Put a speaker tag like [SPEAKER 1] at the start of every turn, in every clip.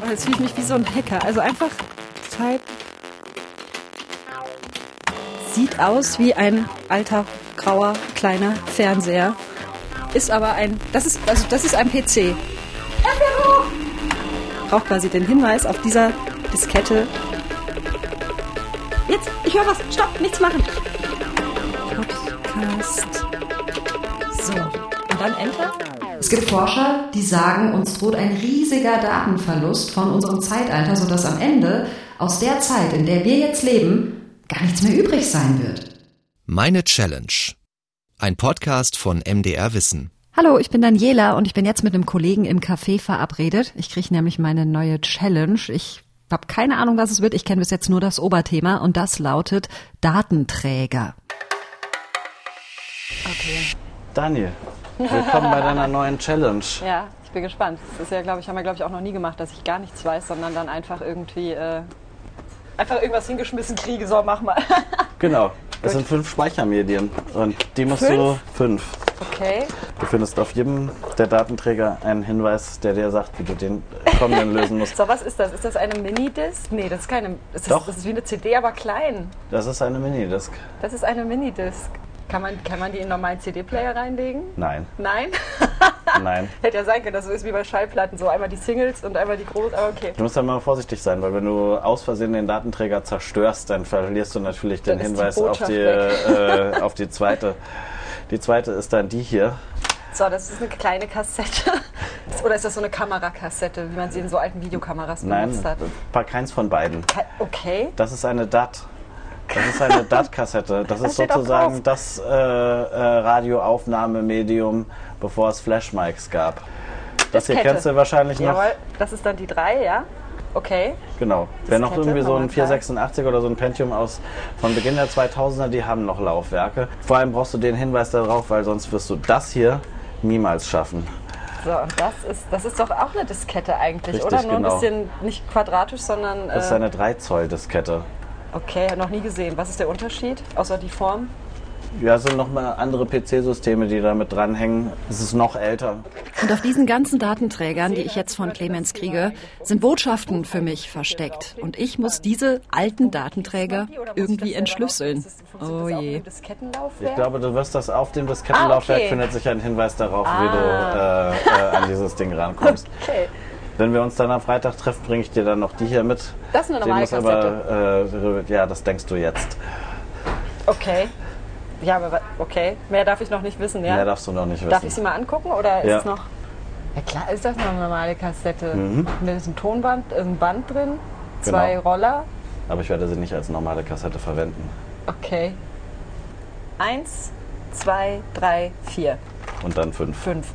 [SPEAKER 1] Oh, jetzt fühle ich mich wie so ein Hacker. Also einfach Type. Sieht aus wie ein alter, grauer, kleiner Fernseher. Ist aber ein. Das ist, also das ist ein PC. Braucht quasi den Hinweis auf dieser Diskette. Jetzt, ich höre was. Stopp, nichts machen. Podcast. So. Und dann Enter.
[SPEAKER 2] Es gibt Forscher, die sagen, uns droht ein riesiger Datenverlust von unserem Zeitalter, sodass am Ende aus der Zeit, in der wir jetzt leben, gar nichts mehr übrig sein wird.
[SPEAKER 3] Meine Challenge. Ein Podcast von MDR Wissen.
[SPEAKER 2] Hallo, ich bin Daniela und ich bin jetzt mit einem Kollegen im Café verabredet. Ich kriege nämlich meine neue Challenge. Ich habe keine Ahnung, was es wird. Ich kenne bis jetzt nur das Oberthema und das lautet Datenträger.
[SPEAKER 1] Okay.
[SPEAKER 4] Daniel, willkommen bei deiner neuen Challenge.
[SPEAKER 1] Ja, ich bin gespannt. Das ist ja, glaube ich, haben wir, glaube ich, auch noch nie gemacht, dass ich gar nichts weiß, sondern dann einfach irgendwie äh, einfach irgendwas hingeschmissen kriege. So, mach mal.
[SPEAKER 4] Genau. Es sind fünf Speichermedien und die musst
[SPEAKER 1] Fünf?
[SPEAKER 4] du fünf.
[SPEAKER 1] Okay.
[SPEAKER 4] Du findest auf jedem der Datenträger einen Hinweis, der dir sagt, wie du den kommenden lösen musst.
[SPEAKER 1] So, was ist das? Ist das eine Minidisc? Nee, das ist keine. Das ist,
[SPEAKER 4] Doch.
[SPEAKER 1] das ist wie eine CD, aber klein.
[SPEAKER 4] Das ist eine Minidisc.
[SPEAKER 1] Das ist eine Minidisc. Kann man, kann man die in einen normalen CD-Player reinlegen?
[SPEAKER 4] Nein,
[SPEAKER 1] Nein?
[SPEAKER 4] nein.
[SPEAKER 1] Hätte ja sein können, dass so ist wie bei Schallplatten. So einmal die Singles und einmal die groß, aber okay.
[SPEAKER 4] Du musst ja mal vorsichtig sein, weil wenn du aus Versehen den Datenträger zerstörst, dann verlierst du natürlich den
[SPEAKER 1] Dann ist die
[SPEAKER 4] Hinweis auf die, äh, auf die zweite. Die zweite ist dann die hier.
[SPEAKER 1] So, das ist eine kleine Kassette. Oder ist das so eine Kamerakassette, wie man sie in so alten Videokameras
[SPEAKER 4] Nein,
[SPEAKER 1] benutzt hat?
[SPEAKER 4] war keins von beiden.
[SPEAKER 1] Okay.
[SPEAKER 4] Das ist eine DAT. Das ist eine DAT-Kassette. Das ist sozusagen das äh, äh, Radioaufnahmemedium, bevor es Flashmics gab. Das hier
[SPEAKER 1] Diskette.
[SPEAKER 4] kennst du wahrscheinlich noch.
[SPEAKER 1] Jawohl, das ist dann die 3, ja? Okay.
[SPEAKER 4] Genau. Wer noch
[SPEAKER 1] Diskette,
[SPEAKER 4] irgendwie so ein
[SPEAKER 1] Nummer drei.
[SPEAKER 4] 486 oder so ein Pentium aus von Beginn der 2000er, die haben noch Laufwerke. Vor allem brauchst du den Hinweis darauf, weil sonst wirst du das hier niemals schaffen.
[SPEAKER 1] So, und das ist, das ist doch auch eine Diskette eigentlich,
[SPEAKER 4] Richtig,
[SPEAKER 1] oder? Nur
[SPEAKER 4] genau.
[SPEAKER 1] ein bisschen nicht quadratisch, sondern.
[SPEAKER 4] Das ist
[SPEAKER 1] äh,
[SPEAKER 4] eine 3 Zoll Diskette.
[SPEAKER 1] Okay, noch nie gesehen. Was ist der Unterschied? Außer die Form?
[SPEAKER 4] Ja, es sind nochmal andere PC-Systeme, die da mit dranhängen. Es ist noch älter.
[SPEAKER 2] Und auf diesen ganzen Datenträgern, die ich jetzt von Clemens kriege, sind Botschaften für mich versteckt. Und ich muss diese alten Datenträger irgendwie entschlüsseln. Oh je.
[SPEAKER 4] Ich glaube, du wirst das auf dem Diskettenlaufwerk
[SPEAKER 1] Ah, okay.
[SPEAKER 4] findet sich ein Hinweis darauf, wie du äh, äh, an dieses Ding rankommst.
[SPEAKER 1] Okay.
[SPEAKER 4] Wenn wir uns dann am Freitag treffen, bringe ich dir dann noch die hier mit.
[SPEAKER 1] Das ist eine normale
[SPEAKER 4] muss aber, äh, ja, das denkst du jetzt.
[SPEAKER 1] Okay. Ja, aber okay. Mehr darf ich noch nicht wissen, ja?
[SPEAKER 4] Mehr darfst du noch nicht wissen.
[SPEAKER 1] Darf ich sie mal angucken oder ist
[SPEAKER 4] Ja.
[SPEAKER 1] es noch. Ja klar, ist das noch eine normale Kassette.
[SPEAKER 4] Mhm.
[SPEAKER 1] Mit diesem Tonband, ein Band drin, zwei
[SPEAKER 4] Genau.
[SPEAKER 1] Roller.
[SPEAKER 4] aber ich werde sie nicht als normale Kassette verwenden.
[SPEAKER 1] Okay. Eins, zwei, drei, vier,
[SPEAKER 4] Und dann fünf.
[SPEAKER 1] fünf.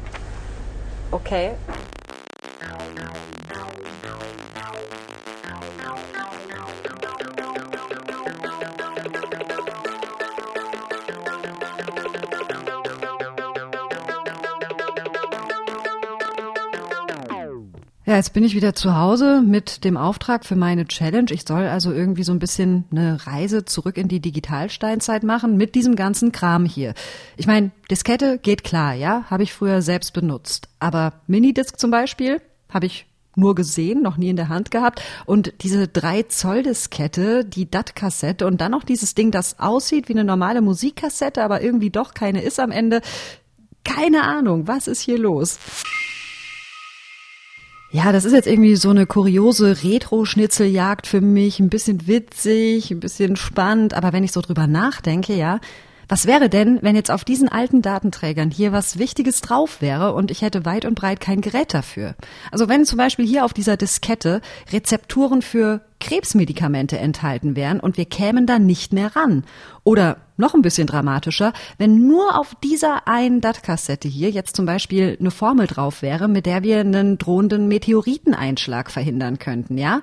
[SPEAKER 1] Okay.
[SPEAKER 2] Ja, jetzt bin ich wieder zu Hause mit dem Auftrag für meine Challenge. Ich soll also irgendwie so ein bisschen eine Reise zurück in die Digitalsteinzeit machen mit diesem ganzen Kram hier. Ich meine, Diskette geht klar, ja, habe ich früher selbst benutzt. Aber Minidisc zum Beispiel habe ich nur gesehen, noch nie in der Hand gehabt. Und diese 3 Zoll Diskette, die DAT-Kassette und dann noch dieses Ding, das aussieht wie eine normale Musikkassette, aber irgendwie doch keine ist am Ende. Keine Ahnung, was ist hier los? Ja, das ist jetzt irgendwie so eine kuriose Retro-Schnitzeljagd für mich. Ein bisschen witzig, ein bisschen spannend. Aber wenn ich so drüber nachdenke, ja, was wäre denn, wenn jetzt auf diesen alten Datenträgern hier was Wichtiges drauf wäre und ich hätte weit und breit kein Gerät dafür? Also wenn zum Beispiel hier auf dieser Diskette Rezepturen für Krebsmedikamente enthalten wären und wir kämen da nicht mehr ran. Oder noch ein bisschen dramatischer, wenn nur auf dieser einen DAT-Kassette hier jetzt zum Beispiel eine Formel drauf wäre, mit der wir einen drohenden Meteoriteneinschlag verhindern könnten, ja?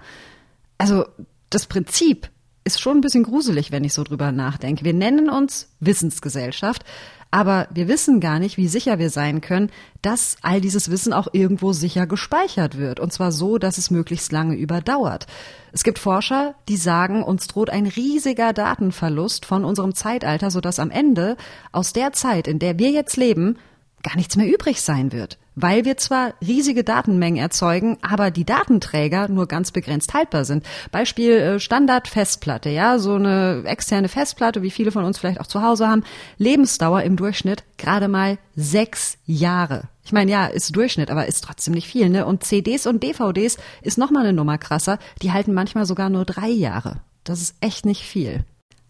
[SPEAKER 2] Also das Prinzip ist schon ein bisschen gruselig, wenn ich so drüber nachdenke. Wir nennen uns Wissensgesellschaft, aber wir wissen gar nicht, wie sicher wir sein können, dass all dieses Wissen auch irgendwo sicher gespeichert wird. Und zwar so, dass es möglichst lange überdauert. Es gibt Forscher, die sagen, uns droht ein riesiger Datenverlust von unserem Zeitalter, sodass am Ende aus der Zeit, in der wir jetzt leben, gar nichts mehr übrig sein wird, weil wir zwar riesige Datenmengen erzeugen, aber die Datenträger nur ganz begrenzt haltbar sind. Beispiel äh, Standard-Festplatte, ja, so eine externe Festplatte, wie viele von uns vielleicht auch zu Hause haben, Lebensdauer im Durchschnitt gerade mal sechs Jahre. Ich meine, ja, ist Durchschnitt, aber ist trotzdem nicht viel, ne? Und CDs und DVDs ist nochmal eine Nummer krasser, die halten manchmal sogar nur drei Jahre. Das ist echt nicht viel.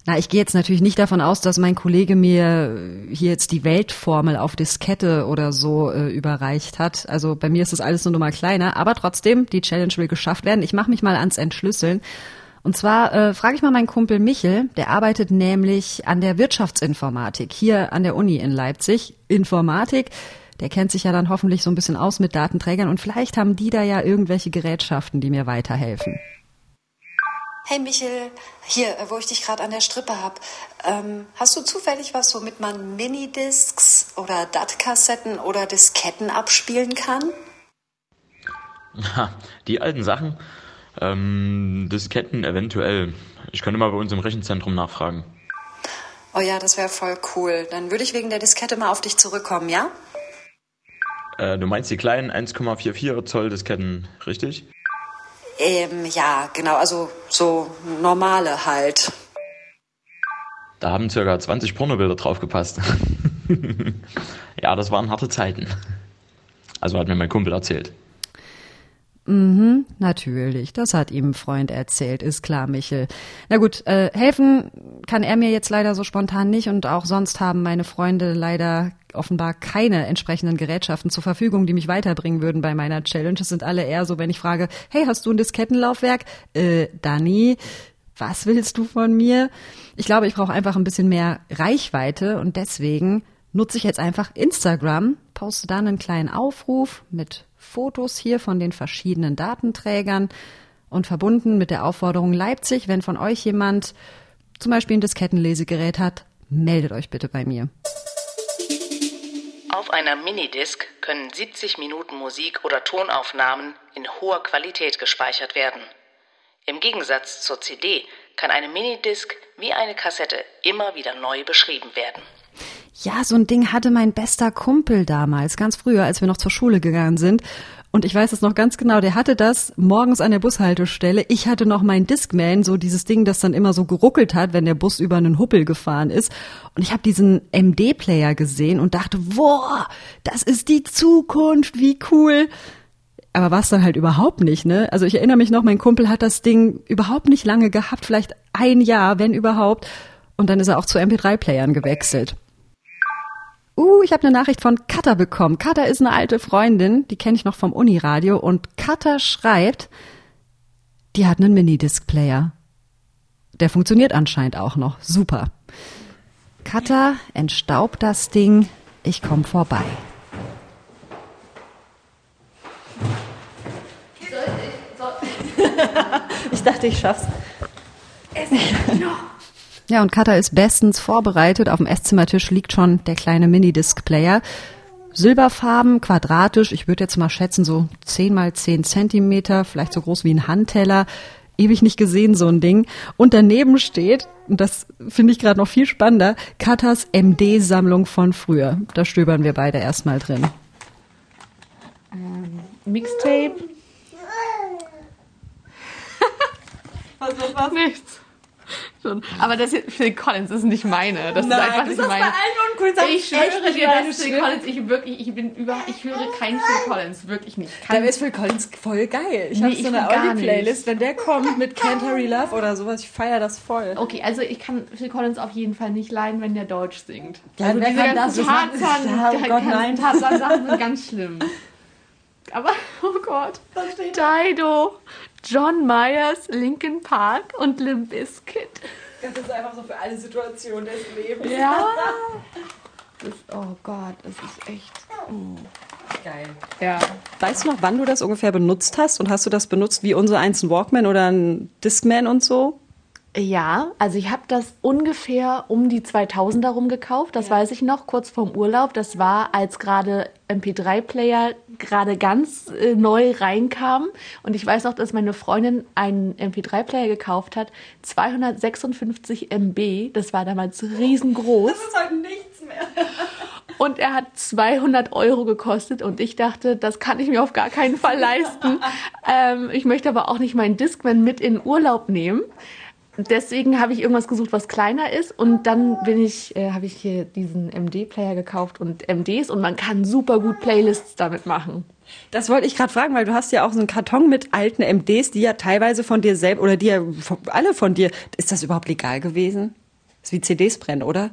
[SPEAKER 2] Na, ich gehe jetzt natürlich nicht davon aus, dass mein Kollege mir hier jetzt die Weltformel auf Diskette oder so äh, überreicht hat. Also bei mir ist das alles nur noch mal kleiner, aber trotzdem, die Challenge will geschafft werden. Ich mache mich mal ans Entschlüsseln. Und zwar äh, frage ich mal meinen Kumpel Michel, der arbeitet nämlich an der Wirtschaftsinformatik hier an der Uni in Leipzig. Informatik, der kennt sich ja dann hoffentlich so ein bisschen aus mit Datenträgern und vielleicht haben die da ja irgendwelche Gerätschaften, die mir weiterhelfen.
[SPEAKER 5] Hey Michel, hier, äh, wo ich dich gerade an der Strippe hab, ähm, hast du zufällig was, womit man Minidiscs oder DAT-Kassetten oder Disketten abspielen kann?
[SPEAKER 6] Die alten Sachen, ähm, Disketten eventuell. Ich könnte mal bei uns im Rechenzentrum nachfragen.
[SPEAKER 5] Oh ja, das wäre voll cool. Dann würde ich wegen der Diskette mal auf dich zurückkommen, ja?
[SPEAKER 6] Äh, du meinst die kleinen 1,44 Zoll Disketten, richtig?
[SPEAKER 5] Ähm, ja, genau, also so normale halt.
[SPEAKER 6] Da haben circa 20 Pornobilder drauf gepasst. ja, das waren harte Zeiten. Also hat mir mein Kumpel erzählt.
[SPEAKER 2] Mhm, natürlich. Das hat ihm ein Freund erzählt, ist klar, Michel. Na gut, äh, helfen kann er mir jetzt leider so spontan nicht und auch sonst haben meine Freunde leider offenbar keine entsprechenden Gerätschaften zur Verfügung, die mich weiterbringen würden bei meiner Challenge. Es sind alle eher so, wenn ich frage, hey, hast du ein Diskettenlaufwerk? Äh, Dani, was willst du von mir? Ich glaube, ich brauche einfach ein bisschen mehr Reichweite und deswegen nutze ich jetzt einfach Instagram, poste dann einen kleinen Aufruf mit Fotos hier von den verschiedenen Datenträgern und verbunden mit der Aufforderung Leipzig, wenn von euch jemand zum Beispiel ein Diskettenlesegerät hat, meldet euch bitte bei mir.
[SPEAKER 7] Auf einer Minidisc können 70 Minuten Musik oder Tonaufnahmen in hoher Qualität gespeichert werden. Im Gegensatz zur CD kann eine Minidisc wie eine Kassette immer wieder neu beschrieben werden.
[SPEAKER 2] Ja, so ein Ding hatte mein bester Kumpel damals, ganz früher, als wir noch zur Schule gegangen sind. Und ich weiß es noch ganz genau, der hatte das morgens an der Bushaltestelle. Ich hatte noch mein Discman, so dieses Ding, das dann immer so geruckelt hat, wenn der Bus über einen Huppel gefahren ist. Und ich habe diesen MD-Player gesehen und dachte, boah, das ist die Zukunft, wie cool. Aber war es dann halt überhaupt nicht, ne? Also ich erinnere mich noch, mein Kumpel hat das Ding überhaupt nicht lange gehabt, vielleicht ein Jahr, wenn überhaupt. Und dann ist er auch zu MP3-Playern gewechselt. Uh, ich habe eine Nachricht von Katha bekommen. Katha ist eine alte Freundin, die kenne ich noch vom Uniradio. Und Katha schreibt, die hat einen Minidisc-Player. Der funktioniert anscheinend auch noch. Super. Katha, entstaubt das Ding. Ich komme vorbei.
[SPEAKER 1] Ich dachte, ich schaff's.
[SPEAKER 2] Ja, und Katha ist bestens vorbereitet. Auf dem Esszimmertisch liegt schon der kleine Minidisc-Player. Silberfarben, quadratisch, ich würde jetzt mal schätzen, so 10 mal 10 Zentimeter, vielleicht so groß wie ein Handteller. Ewig nicht gesehen, so ein Ding. Und daneben steht, und das finde ich gerade noch viel spannender, Katas MD-Sammlung von früher. Da stöbern wir beide erstmal drin.
[SPEAKER 8] Mixtape.
[SPEAKER 1] Was, was, was?
[SPEAKER 8] Nichts. Schon. Aber das hier, Phil Collins ist nicht meine. Das
[SPEAKER 1] Nein,
[SPEAKER 8] ist einfach
[SPEAKER 1] das
[SPEAKER 8] nicht meine.
[SPEAKER 1] allen uncool. Sag
[SPEAKER 8] Ich schwöre dir, dass Phil. Collins, ich wirklich, ich bin über, ich höre kein Phil Collins, wirklich nicht.
[SPEAKER 1] Da ist Phil Collins voll geil. Ich
[SPEAKER 8] Nee,
[SPEAKER 1] habe so eine Audi-Playlist. Wenn der kommt mit Can't Hurry Love oder sowas, ich feiere das voll.
[SPEAKER 8] okay, also ich kann Phil Collins auf jeden Fall nicht leiden, wenn der Deutsch singt.
[SPEAKER 1] Ja,
[SPEAKER 8] also diese
[SPEAKER 1] kann
[SPEAKER 8] ganzen
[SPEAKER 1] macht-
[SPEAKER 8] Tarzan,
[SPEAKER 1] oh
[SPEAKER 8] Tarzan-Sachen sind ganz schlimm. Aber, oh Gott, Dido, John Myers, Linkin Park und Limp Bizkit.
[SPEAKER 1] Das ist einfach so für alle Situationen des Lebens.
[SPEAKER 8] Ja. Das, oh Gott, das ist echt.
[SPEAKER 1] Geil.
[SPEAKER 8] Ja.
[SPEAKER 1] Weißt du noch, wann du das ungefähr benutzt hast? Und hast du das benutzt wie unser eins ein Walkman oder ein Discman und so?
[SPEAKER 8] Ja, also ich habe das ungefähr um die 2000 herum gekauft, das weiß ich noch, kurz vorm Urlaub. Das war, als gerade MP3-Player gerade ganz äh, neu reinkam. Und ich weiß noch, dass meine Freundin einen MP3-Player gekauft hat, 256 MB, das war damals riesengroß.
[SPEAKER 1] ist halt nichts mehr.
[SPEAKER 8] und er hat 200 Euro gekostet und ich dachte, das kann ich mir auf gar keinen Fall leisten. ähm, ich möchte aber auch nicht meinen Discman mit in Urlaub nehmen. Deswegen habe ich irgendwas gesucht, was kleiner ist und dann bin ich, äh, habe ich hier diesen MD-Player gekauft und MDs und man kann super gut Playlists damit machen.
[SPEAKER 1] Das wollte ich gerade fragen, weil du hast ja auch so einen Karton mit alten MDs, die ja teilweise von dir selbst oder die ja alle von dir. Ist das überhaupt legal gewesen? Das ist wie CDs brennen, oder?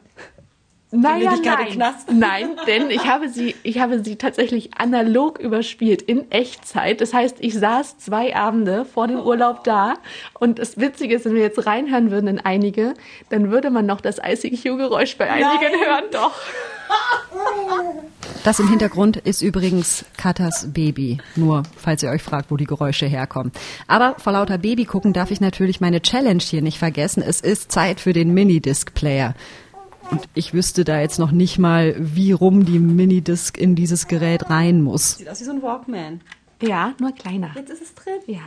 [SPEAKER 8] Naja, nein.
[SPEAKER 1] Knast?
[SPEAKER 8] Nein, denn ich habe sie, ich habe sie tatsächlich analog überspielt in Echtzeit. Das heißt, ich saß zwei Abende vor dem Urlaub da und das Witzige ist, wenn wir jetzt reinhören würden in einige, dann würde man noch das ICQ-Geräusch bei einigen hören. Doch.
[SPEAKER 2] Das im Hintergrund ist übrigens Katas Baby. Nur, falls ihr euch fragt, wo die Geräusche herkommen. Aber vor lauter Baby gucken darf ich natürlich meine Challenge hier nicht vergessen. Es ist Zeit für den Minidisc-Player. Und ich wüsste da jetzt noch nicht mal, wie rum die Minidisc in dieses Gerät rein muss.
[SPEAKER 1] Sieht aus wie so ein Walkman.
[SPEAKER 8] Ja, nur kleiner.
[SPEAKER 1] Jetzt ist es drin.
[SPEAKER 8] Ja.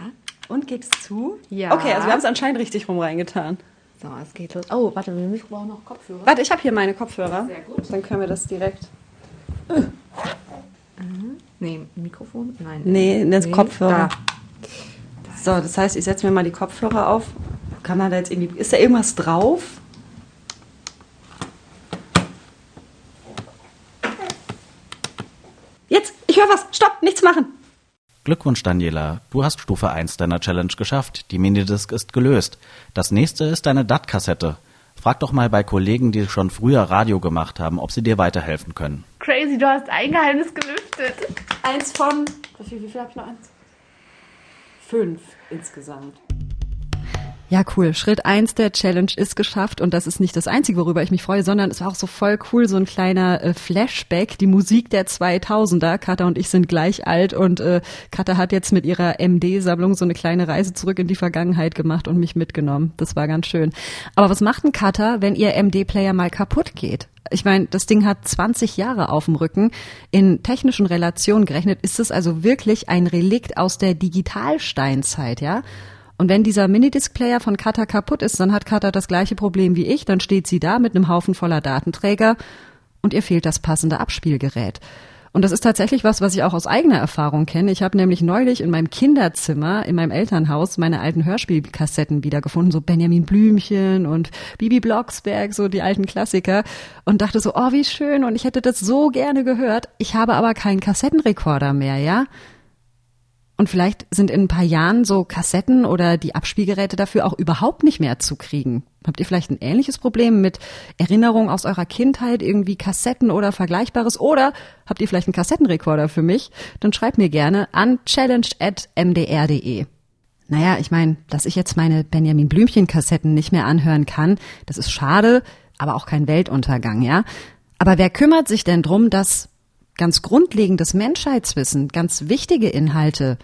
[SPEAKER 1] Und geht es zu?
[SPEAKER 8] Ja.
[SPEAKER 1] Okay, also wir haben es anscheinend richtig rum reingetan.
[SPEAKER 8] So, es geht los. Oh, warte, wir müssen- brauchen noch Kopfhörer.
[SPEAKER 1] Warte, ich habe hier meine Kopfhörer.
[SPEAKER 8] Sehr gut.
[SPEAKER 1] Dann können wir das direkt.
[SPEAKER 8] Nee, Mikrofon? Nein.
[SPEAKER 1] Nee, das Kopfhörer.
[SPEAKER 8] Da.
[SPEAKER 1] So, das heißt, ich setze mir mal die Kopfhörer auf. Kann man da jetzt irgendwie. Ist da irgendwas drauf? Jetzt! Ich höre was! Stopp! Nichts machen!
[SPEAKER 9] Glückwunsch, Daniela. Du hast Stufe 1 deiner Challenge geschafft. Die Minidisc ist gelöst. Das nächste ist deine DAT-Kassette. Frag doch mal bei Kollegen, die schon früher Radio gemacht haben, ob sie dir weiterhelfen können.
[SPEAKER 8] Crazy, du hast ein Geheimnis gelüftet.
[SPEAKER 1] Eins von. Wie viel, wie viel habe ich noch? Eins? Fünf insgesamt.
[SPEAKER 2] Ja, cool. Schritt eins der Challenge ist geschafft und das ist nicht das Einzige, worüber ich mich freue, sondern es war auch so voll cool, so ein kleiner äh, Flashback, die Musik der 2000er. Katha und ich sind gleich alt und äh, Katha hat jetzt mit ihrer MD-Sammlung so eine kleine Reise zurück in die Vergangenheit gemacht und mich mitgenommen. Das war ganz schön. Aber was macht ein Katha, wenn ihr MD-Player mal kaputt geht? Ich meine, das Ding hat 20 Jahre auf dem Rücken. In technischen Relationen gerechnet ist es also wirklich ein Relikt aus der Digitalsteinzeit, ja? Und wenn dieser Minidisc-Player von Kata kaputt ist, dann hat Kata das gleiche Problem wie ich. Dann steht sie da mit einem Haufen voller Datenträger und ihr fehlt das passende Abspielgerät. Und das ist tatsächlich was, was ich auch aus eigener Erfahrung kenne. Ich habe nämlich neulich in meinem Kinderzimmer, in meinem Elternhaus, meine alten Hörspielkassetten wiedergefunden, so Benjamin Blümchen und Bibi Blocksberg, so die alten Klassiker. Und dachte so, oh, wie schön. Und ich hätte das so gerne gehört. Ich habe aber keinen Kassettenrekorder mehr, ja? Und vielleicht sind in ein paar Jahren so Kassetten oder die Abspielgeräte dafür auch überhaupt nicht mehr zu kriegen. Habt ihr vielleicht ein ähnliches Problem mit Erinnerungen aus eurer Kindheit, irgendwie Kassetten oder Vergleichbares? Oder habt ihr vielleicht einen Kassettenrekorder für mich? Dann schreibt mir gerne an challenged.mdr.de. Naja, ich meine, dass ich jetzt meine Benjamin Blümchen-Kassetten nicht mehr anhören kann, das ist schade, aber auch kein Weltuntergang, ja? Aber wer kümmert sich denn drum, dass ganz grundlegendes Menschheitswissen, ganz wichtige Inhalte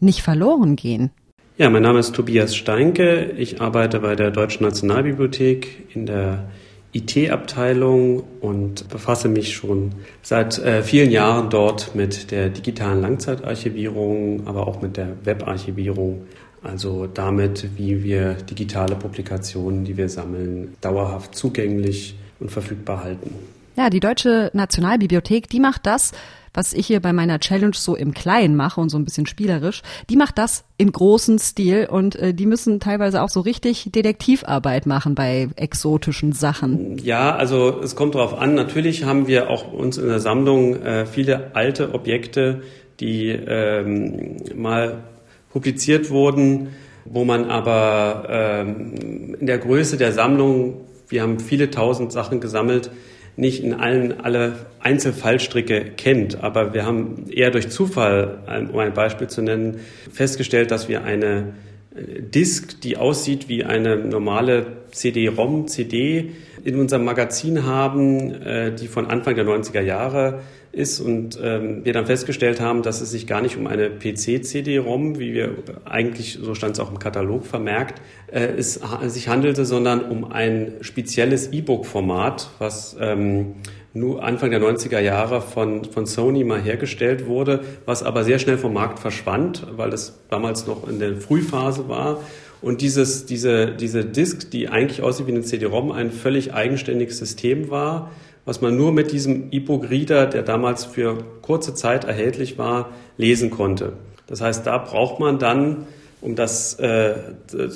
[SPEAKER 2] nicht verloren gehen?
[SPEAKER 10] Ja, mein Name ist Tobias Steinke. Ich arbeite bei der Deutschen Nationalbibliothek in der IT-Abteilung und befasse mich schon seit äh, vielen Jahren dort mit der digitalen Langzeitarchivierung, aber auch mit der Webarchivierung. Also damit, wie wir digitale Publikationen, die wir sammeln, dauerhaft zugänglich und verfügbar halten.
[SPEAKER 2] Ja, die Deutsche Nationalbibliothek, die macht das, was ich hier bei meiner Challenge so im Kleinen mache und so ein bisschen spielerisch, die macht das in großen Stil und äh, die müssen teilweise auch so richtig Detektivarbeit machen bei exotischen Sachen.
[SPEAKER 10] Ja, also es kommt darauf an. Natürlich haben wir auch uns in der Sammlung äh, viele alte Objekte, die ähm, mal publiziert wurden, wo man aber ähm, in der Größe der Sammlung, wir haben viele tausend Sachen gesammelt, nicht in allen alle Einzelfallstricke kennt. Aber wir haben eher durch Zufall, um ein Beispiel zu nennen, festgestellt, dass wir eine Disk, die aussieht wie eine normale CD-ROM, CD, in unserem Magazin haben, äh, die von Anfang der 90er Jahre ist und ähm, wir dann festgestellt haben, dass es sich gar nicht um eine PC-CD-ROM, wie wir eigentlich, so stand es auch im Katalog vermerkt, äh, es sich handelte, sondern um ein spezielles E-Book-Format, was ähm, nur Anfang der 90er Jahre von, von Sony mal hergestellt wurde, was aber sehr schnell vom Markt verschwand, weil es damals noch in der Frühphase war. Und dieses, diese, diese Disk, die eigentlich aussieht wie eine CD-ROM, ein völlig eigenständiges System war, was man nur mit diesem E-Book-Reader, der damals für kurze Zeit erhältlich war, lesen konnte. Das heißt, da braucht man dann, um das, äh,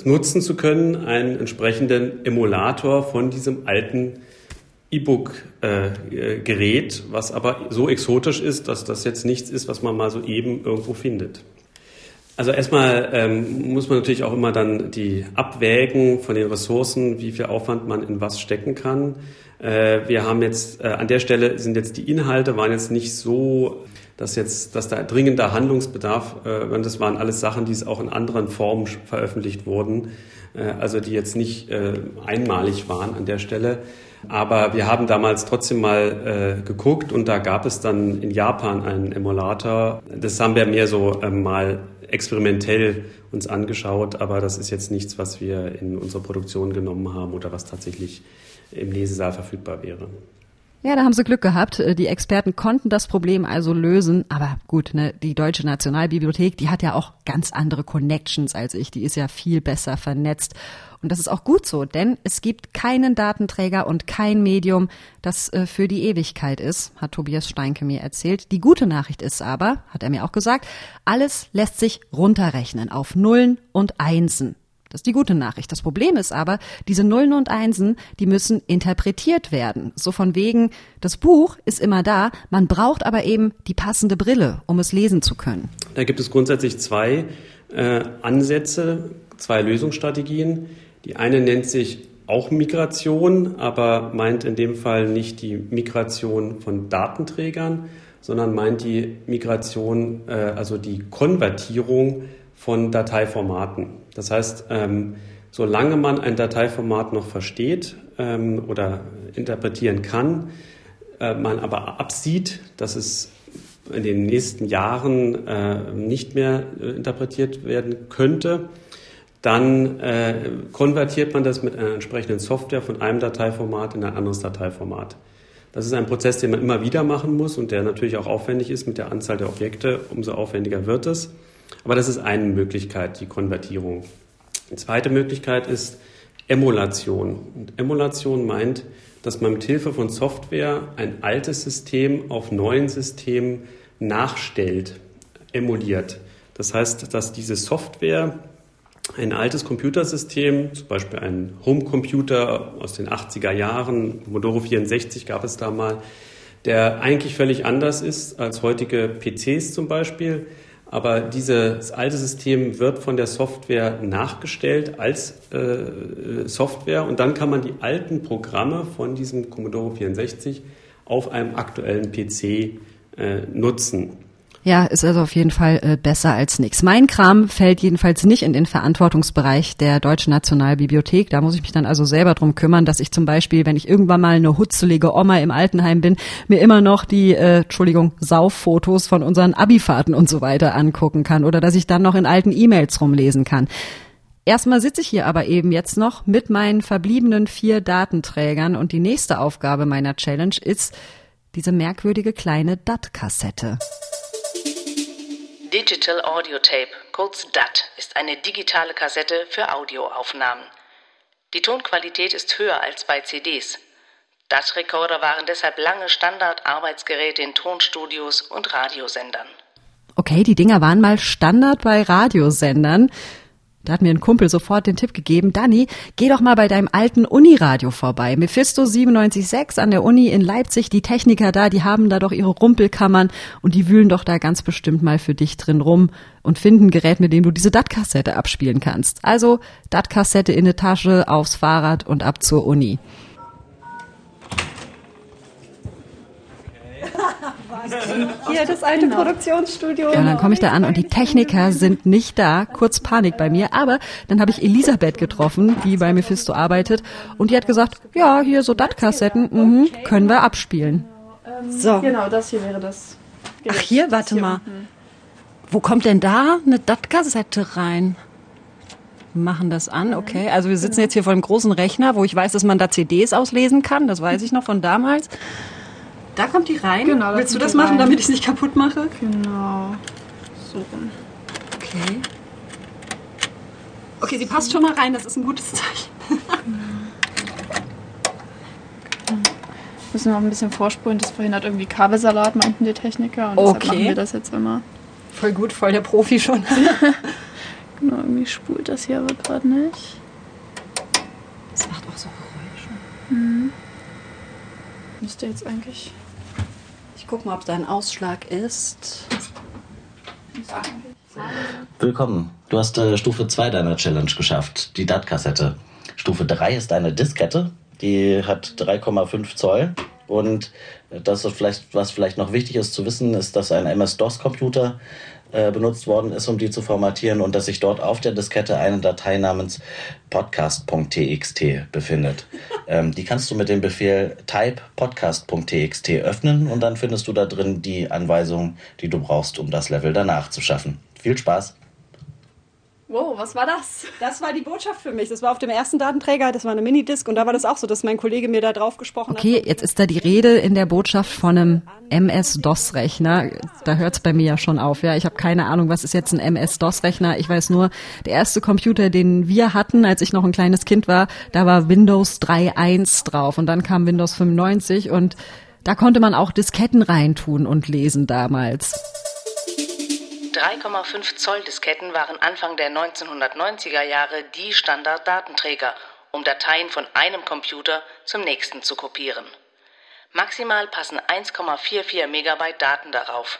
[SPEAKER 10] nutzen zu können, einen entsprechenden Emulator von diesem alten E-Book-Gerät, äh, was aber so exotisch ist, dass das jetzt nichts ist, was man mal so eben irgendwo findet. Also erstmal ähm, muss man natürlich auch immer dann die abwägen von den Ressourcen, wie viel Aufwand man in was stecken kann. Äh, wir haben jetzt äh, an der Stelle sind jetzt die Inhalte waren jetzt nicht so, dass jetzt, dass da dringender Handlungsbedarf, äh, das waren alles Sachen, die es auch in anderen Formen veröffentlicht wurden, äh, also die jetzt nicht einmalig waren an der Stelle. Aber wir haben damals trotzdem mal äh, geguckt und da gab es dann in Japan einen Emulator. Das haben wir mehr so äh, mal experimentell uns angeschaut, aber das ist jetzt nichts, was wir in unsere Produktion genommen haben oder was tatsächlich im Lesesaal verfügbar wäre.
[SPEAKER 2] Ja, da haben sie Glück gehabt. Äh, die Experten konnten das Problem also lösen. Aber gut, ne, die Deutsche Nationalbibliothek, die hat ja auch ganz andere Connections als ich. Die ist ja viel besser vernetzt. Und das ist auch gut so, denn es gibt keinen Datenträger und kein Medium, das äh, für die Ewigkeit ist, hat Tobias Steinke mir erzählt. Die gute Nachricht ist aber, hat er mir auch gesagt, alles lässt sich runterrechnen auf Nullen und Einsen. Das ist die gute Nachricht. Das Problem ist aber, diese Nullen und Einsen, die müssen interpretiert werden. So von wegen, das Buch ist immer da, man braucht aber eben die passende Brille, um es lesen zu können.
[SPEAKER 10] Da gibt es grundsätzlich zwei äh, Ansätze, zwei Lösungsstrategien. Die eine nennt sich auch Migration, aber meint in dem Fall nicht die Migration von Datenträgern, sondern meint die Migration, äh, also die Konvertierung von Dateiformaten. Das heißt, ähm, solange man ein Dateiformat noch versteht ähm, oder interpretieren kann, äh, man aber absieht, dass es in den nächsten Jahren äh, nicht mehr äh, interpretiert werden könnte, dann äh, konvertiert man das mit einer entsprechenden Software von einem Dateiformat in ein anderes Dateiformat. Das ist ein Prozess, den man immer wieder machen muss und der natürlich auch aufwendig ist mit der Anzahl der Objekte, umso aufwendiger wird es. Aber das ist eine Möglichkeit, die Konvertierung. Die zweite Möglichkeit ist Emulation. Und Emulation meint, dass man mit Hilfe von Software ein altes System auf neuen Systemen nachstellt, emuliert. Das heißt, dass diese Software ein altes Computersystem, zum Beispiel ein Homecomputer aus den 80er Jahren, Modoro 64 gab es da mal, der eigentlich völlig anders ist als heutige PCs zum Beispiel, aber dieses alte System wird von der Software nachgestellt als äh, Software und dann kann man die alten Programme von diesem Commodore 64 auf einem aktuellen PC äh, nutzen.
[SPEAKER 2] Ja, ist also auf jeden Fall äh, besser als nichts. Mein Kram fällt jedenfalls nicht in den Verantwortungsbereich der Deutschen Nationalbibliothek. Da muss ich mich dann also selber drum kümmern, dass ich zum Beispiel, wenn ich irgendwann mal eine hutzelige Oma im Altenheim bin, mir immer noch die, äh, Entschuldigung, Sauffotos von unseren Abifahrten und so weiter angucken kann oder dass ich dann noch in alten E-Mails rumlesen kann. Erstmal sitze ich hier aber eben jetzt noch mit meinen verbliebenen vier Datenträgern und die nächste Aufgabe meiner Challenge ist diese merkwürdige kleine DAT-Kassette.
[SPEAKER 7] Digital Audio Tape, kurz DAT, ist eine digitale Kassette für Audioaufnahmen. Die Tonqualität ist höher als bei CDs. DAT-Rekorder waren deshalb lange Standard-Arbeitsgeräte in Tonstudios und Radiosendern.
[SPEAKER 2] Okay, die Dinger waren mal Standard bei Radiosendern. Da hat mir ein Kumpel sofort den Tipp gegeben, Danny, geh doch mal bei deinem alten Uniradio vorbei. Mephisto 97.6 an der Uni in Leipzig, die Techniker da, die haben da doch ihre Rumpelkammern und die wühlen doch da ganz bestimmt mal für dich drin rum und finden ein Gerät, mit dem du diese DAT-Kassette abspielen kannst. Also DAT-Kassette in eine Tasche, aufs Fahrrad und ab zur Uni.
[SPEAKER 1] Hier das alte genau. Produktionsstudio.
[SPEAKER 2] Ja, dann komme ich da an und die Techniker sind nicht da. Kurz Panik bei mir. Aber dann habe ich Elisabeth getroffen, die bei Mephisto arbeitet. Und die hat gesagt, ja, hier so DAT-Kassetten, mhm, können wir abspielen.
[SPEAKER 8] So. Genau, das hier wäre das.
[SPEAKER 1] Ach hier, warte mal. Wo kommt denn da eine DAT-Kassette rein? Wir machen das an, okay. Also wir sitzen jetzt hier vor einem großen Rechner, wo ich weiß, dass man da CDs auslesen kann. Das weiß ich noch von damals. Da kommt die rein. Genau, Willst du das machen, rein. damit ich es nicht kaputt mache?
[SPEAKER 8] Genau. So rum.
[SPEAKER 1] Okay. Okay, sie passt schon mal rein, das ist ein gutes Zeichen.
[SPEAKER 11] müssen wir noch ein bisschen vorspulen. Das verhindert irgendwie Kabelsalat, meinten die Techniker. Und deshalb
[SPEAKER 1] Okay.
[SPEAKER 11] machen wir das jetzt immer.
[SPEAKER 1] Voll gut, voll der Profi schon.
[SPEAKER 11] Genau, irgendwie spult das hier aber gerade nicht.
[SPEAKER 1] Das macht auch so Geräusche.
[SPEAKER 11] Mhm. Müsste jetzt eigentlich.
[SPEAKER 1] Ich guck mal, ob da ein Ausschlag ist.
[SPEAKER 4] Willkommen. Du hast äh, Stufe 2 deiner Challenge geschafft, die DAT-Kassette. Stufe 3 ist eine Diskette, die hat 3,5 Zoll. Und das vielleicht, was vielleicht noch wichtig ist zu wissen, ist, dass ein MS-DOS-Computer äh, benutzt worden ist, um die zu formatieren und dass sich dort auf der Diskette eine Datei namens podcast.txt befindet. ähm, die kannst du mit dem Befehl type podcast.txt öffnen und dann findest du da drin die Anweisungen, die du brauchst, um das Level danach zu schaffen. Viel Spaß!
[SPEAKER 1] Wow, was war das? Das war die Botschaft für mich. Das war auf dem ersten Datenträger, das war eine Minidisc und da war das auch so, dass mein Kollege mir da drauf gesprochen
[SPEAKER 2] Okay, jetzt ist da die Rede in der Botschaft von einem MS-DOS-Rechner. Da hört's bei mir ja schon auf. Ja, ich habe keine Ahnung, was ist jetzt ein MS-DOS-Rechner. Ich weiß nur, der erste Computer, den wir hatten, als ich noch ein kleines Kind war, da war Windows 3.1 drauf und dann kam Windows 95 und da konnte man auch Disketten reintun und lesen damals.
[SPEAKER 7] 3,5 Zoll Disketten waren Anfang der 1990er Jahre die Standarddatenträger, um Dateien von einem Computer zum nächsten zu kopieren. Maximal passen 1,44 Megabyte Daten darauf.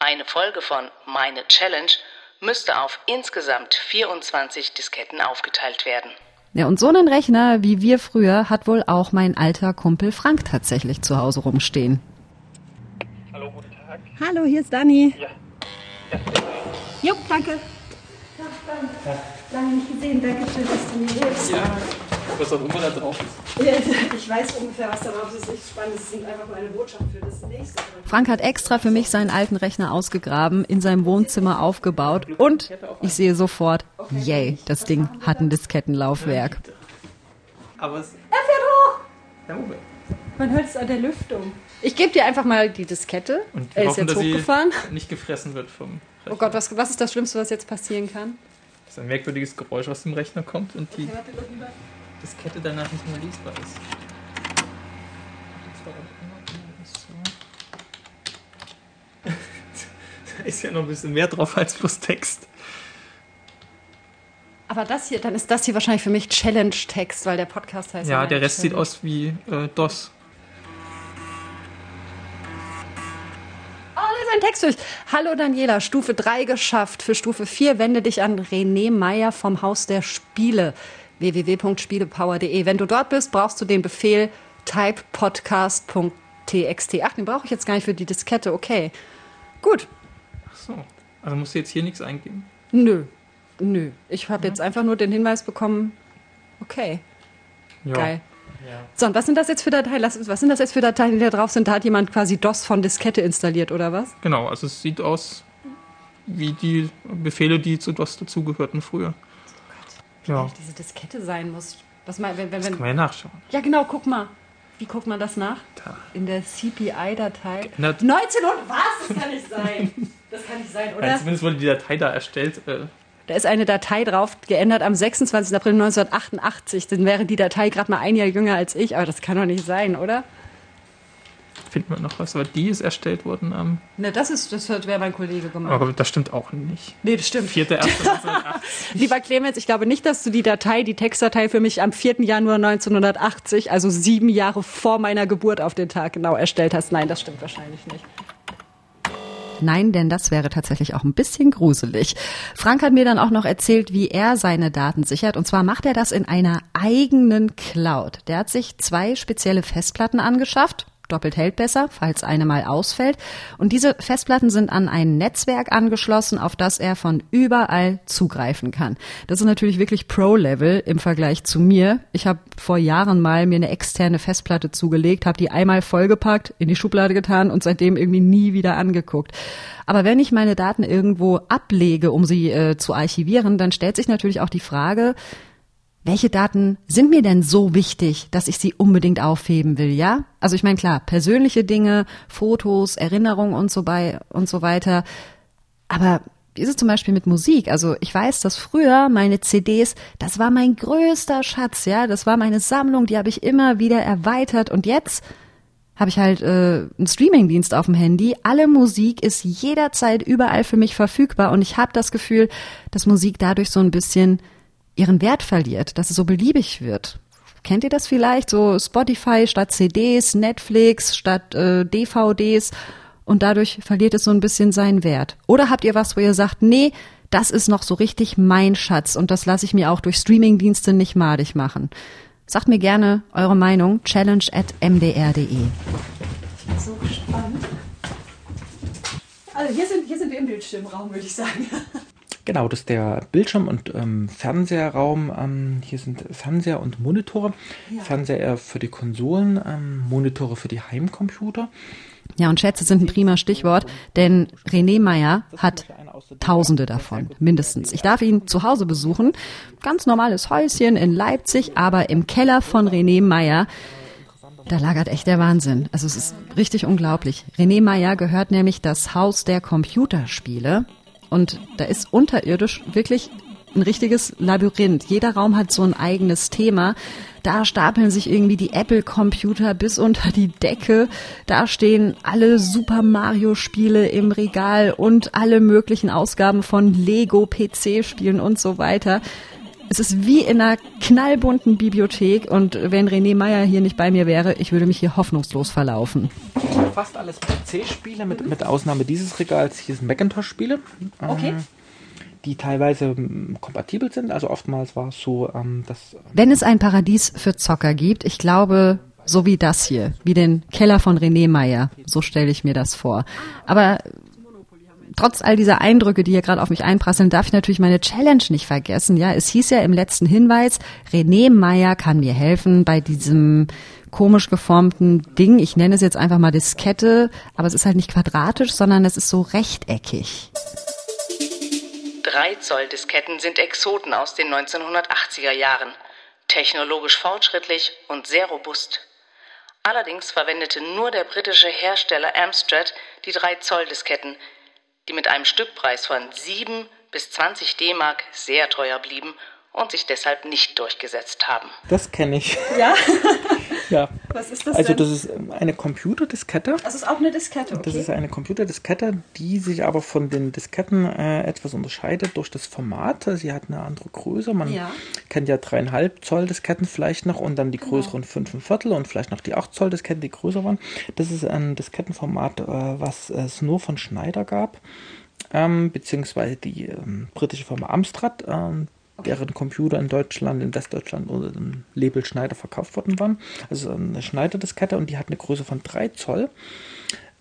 [SPEAKER 7] Eine Folge von Meine Challenge müsste auf insgesamt 24 Disketten aufgeteilt werden.
[SPEAKER 2] Ja, und so einen Rechner wie wir früher hat wohl auch mein alter Kumpel Frank tatsächlich zu Hause rumstehen.
[SPEAKER 1] Hallo, hier ist Dani. Ja. Jo, danke. Lange nicht gesehen, danke schön, dass du mir hilfst.
[SPEAKER 12] Ja, was auch immer da drauf ist.
[SPEAKER 1] Ja, Ich weiß ungefähr, was da drauf ist. Nicht spannend. Das sind einfach meine Botschaft für das nächste.
[SPEAKER 2] Frank hat extra für mich seinen alten Rechner ausgegraben, in seinem Wohnzimmer aufgebaut und ich sehe sofort, yay, das Ding hat ein Diskettenlaufwerk.
[SPEAKER 12] Aber es.
[SPEAKER 1] Er fährt hoch!
[SPEAKER 12] Ja.
[SPEAKER 1] Man hört es an der Lüftung. Ich gebe dir einfach mal die Diskette.
[SPEAKER 12] Und wir
[SPEAKER 1] er ist
[SPEAKER 12] hoffen,
[SPEAKER 1] jetzt
[SPEAKER 12] dass
[SPEAKER 1] hochgefahren.
[SPEAKER 12] sie nicht gefressen wird vom
[SPEAKER 1] Oh Gott, was, was ist das Schlimmste, was jetzt passieren kann?
[SPEAKER 12] Das ist ein merkwürdiges Geräusch aus dem Rechner kommt und die Diskette danach nicht mehr lesbar ist. Da ist ja noch ein bisschen mehr drauf als bloß Text.
[SPEAKER 1] Aber das hier, dann ist das hier wahrscheinlich für mich Challenge-Text, weil der Podcast heißt
[SPEAKER 12] Ja, der Rest sieht
[SPEAKER 1] Challenge.
[SPEAKER 12] aus wie äh, DOS.
[SPEAKER 1] Oh, da ist ein Text durch. Hallo Daniela, Stufe 3 geschafft. Für Stufe 4 wende dich an René Meyer vom Haus der Spiele. www.spielepower.de. Wenn du dort bist, brauchst du den Befehl typepodcast.txt. Ach, den brauche ich jetzt gar nicht für die Diskette. Okay. Gut.
[SPEAKER 12] Ach so. Also musst du jetzt hier nichts eingeben.
[SPEAKER 1] Nö. Nö. Ich habe jetzt einfach nur den Hinweis bekommen. Okay.
[SPEAKER 12] Ja.
[SPEAKER 1] Geil.
[SPEAKER 12] Ja.
[SPEAKER 1] So, und was sind das jetzt für Dateien? Lass- Was sind das jetzt für Dateien, die da drauf sind? Da hat jemand quasi DOS von Diskette installiert, oder was?
[SPEAKER 12] Genau, also es sieht aus wie die Befehle, die zu DOS dazugehörten früher. Ja,
[SPEAKER 1] Diese Diskette sein muss. Was mal, wenn, wenn,
[SPEAKER 12] das kann man ja nachschauen.
[SPEAKER 1] Ja, genau, guck mal. Wie guckt man das nach?
[SPEAKER 12] Da.
[SPEAKER 1] In der CPI-Datei.
[SPEAKER 12] Geändert.
[SPEAKER 1] 19 und was? Das kann nicht sein. Das kann nicht sein,
[SPEAKER 12] Ja,
[SPEAKER 1] oder?
[SPEAKER 12] zumindest wurde die Datei da erstellt. Äh,
[SPEAKER 1] Da ist eine Datei drauf, geändert am 26. April 1988. Dann wäre die Datei gerade mal ein Jahr jünger als ich. Aber das kann doch nicht sein, oder?
[SPEAKER 12] findet man noch was, aber die ist erstellt worden am.
[SPEAKER 1] Ne, das ist, das wäre mein Kollege gemacht.
[SPEAKER 12] Aber das stimmt auch nicht.
[SPEAKER 1] Nee, das stimmt.
[SPEAKER 12] 4.1.1980.
[SPEAKER 1] Lieber Clemens, ich glaube nicht, dass du die Datei, die Textdatei für mich am 4. Januar 1980, also sieben Jahre vor meiner Geburt auf den Tag genau erstellt hast. Nein, das stimmt wahrscheinlich nicht.
[SPEAKER 2] Nein, denn das wäre tatsächlich auch ein bisschen gruselig. Frank hat mir dann auch noch erzählt, wie er seine Daten sichert. Und zwar macht er das in einer eigenen Cloud. Der hat sich zwei spezielle Festplatten angeschafft. Doppelt hält besser, falls eine mal ausfällt. Und diese Festplatten sind an ein Netzwerk angeschlossen, auf das er von überall zugreifen kann. Das ist natürlich wirklich Pro-Level im Vergleich zu mir. Ich habe vor Jahren mal mir eine externe Festplatte zugelegt, habe die einmal vollgepackt, in die Schublade getan und seitdem irgendwie nie wieder angeguckt. Aber wenn ich meine Daten irgendwo ablege, um sie äh, zu archivieren, dann stellt sich natürlich auch die Frage, welche Daten sind mir denn so wichtig, dass ich sie unbedingt aufheben will, ja? Also ich meine, klar, persönliche Dinge, Fotos, Erinnerungen und so, bei, und so weiter. Aber wie ist es zum Beispiel mit Musik? Also ich weiß, dass früher meine CDs, das war mein größter Schatz, ja? Das war meine Sammlung, die habe ich immer wieder erweitert und jetzt habe ich halt äh, einen Streamingdienst auf dem Handy. Alle Musik ist jederzeit überall für mich verfügbar und ich habe das Gefühl, dass Musik dadurch so ein bisschen ihren Wert verliert, dass es so beliebig wird. Kennt ihr das vielleicht? So Spotify statt CDs, Netflix statt äh, DVDs und dadurch verliert es so ein bisschen seinen Wert. Oder habt ihr was, wo ihr sagt, nee, das ist noch so richtig mein Schatz und das lasse ich mir auch durch Streamingdienste nicht madig machen. Sagt mir gerne eure Meinung, challenge at mdr.de.
[SPEAKER 1] So gespannt. Also hier sind, hier sind wir im Bildschirmraum, würde ich sagen.
[SPEAKER 13] Genau, das ist der Bildschirm- und ähm, Fernseherraum. Ähm, hier sind Fernseher und Monitore.
[SPEAKER 2] Ja.
[SPEAKER 13] Fernseher für die Konsolen, ähm, Monitore für die Heimcomputer.
[SPEAKER 2] Ja, und Schätze sind ein prima Stichwort, denn René Meyer hat Tausende davon, mindestens. Ich darf ihn zu Hause besuchen. Ganz normales Häuschen in Leipzig, aber im Keller von René Meyer, da lagert echt der Wahnsinn. Also es ist richtig unglaublich. René Meyer gehört nämlich das Haus der Computerspiele. Und da ist unterirdisch wirklich ein richtiges Labyrinth. Jeder Raum hat so ein eigenes Thema. Da stapeln sich irgendwie die Apple-Computer bis unter die Decke. Da stehen alle Super Mario-Spiele im Regal und alle möglichen Ausgaben von Lego-PC-Spielen und so weiter. Es ist wie in einer knallbunten Bibliothek und wenn René Meyer hier nicht bei mir wäre, ich würde mich hier hoffnungslos verlaufen.
[SPEAKER 13] Fast alles PC-Spiele, mit, mit Ausnahme dieses Regals. Hier sind Macintosh-Spiele.
[SPEAKER 2] Okay.
[SPEAKER 13] Ähm, die teilweise ähm, kompatibel sind. Also oftmals war es so, ähm, dass
[SPEAKER 2] Wenn es ein Paradies für Zocker gibt, ich glaube, so wie das hier, wie den Keller von René Meyer, so stelle ich mir das vor. Aber trotz all dieser Eindrücke, die hier gerade auf mich einprasseln, darf ich natürlich meine Challenge nicht vergessen. Ja, es hieß ja im letzten Hinweis, René Meyer kann mir helfen bei diesem komisch geformten Ding. Ich nenne es jetzt einfach mal Diskette, aber es ist halt nicht quadratisch, sondern es ist so rechteckig.
[SPEAKER 7] 3-Zoll-Disketten sind Exoten aus den 1980er Jahren, technologisch fortschrittlich und sehr robust. Allerdings verwendete nur der britische Hersteller Amstrad die 3-Zoll-Disketten, die mit einem Stückpreis von 7 bis 20 D-Mark sehr teuer blieben und sich deshalb nicht durchgesetzt haben.
[SPEAKER 13] das kenne ich.
[SPEAKER 1] Ja?
[SPEAKER 13] Ja.
[SPEAKER 1] Was ist das
[SPEAKER 13] Also
[SPEAKER 1] denn?
[SPEAKER 13] das ist ähm, eine Computerdiskette.
[SPEAKER 1] Das ist auch eine Diskette, okay.
[SPEAKER 13] Das ist eine Computerdiskette, die sich aber von den Disketten äh, etwas unterscheidet durch das Format. Sie hat eine andere Größe. Man
[SPEAKER 1] Ja.
[SPEAKER 13] kennt ja dreieinhalb Zoll Disketten vielleicht noch und dann die größeren fünf und Viertel und vielleicht noch die acht Zoll Disketten, die größer waren. Das ist ein Diskettenformat, äh, was es nur von Schneider gab, ähm, beziehungsweise die ähm, britische Firma Amstrad. Ähm, deren Computer in Deutschland, in Westdeutschland unter dem Label Schneider verkauft worden waren. Also eine Schneider-Diskette und die hat eine Größe von 3 Zoll.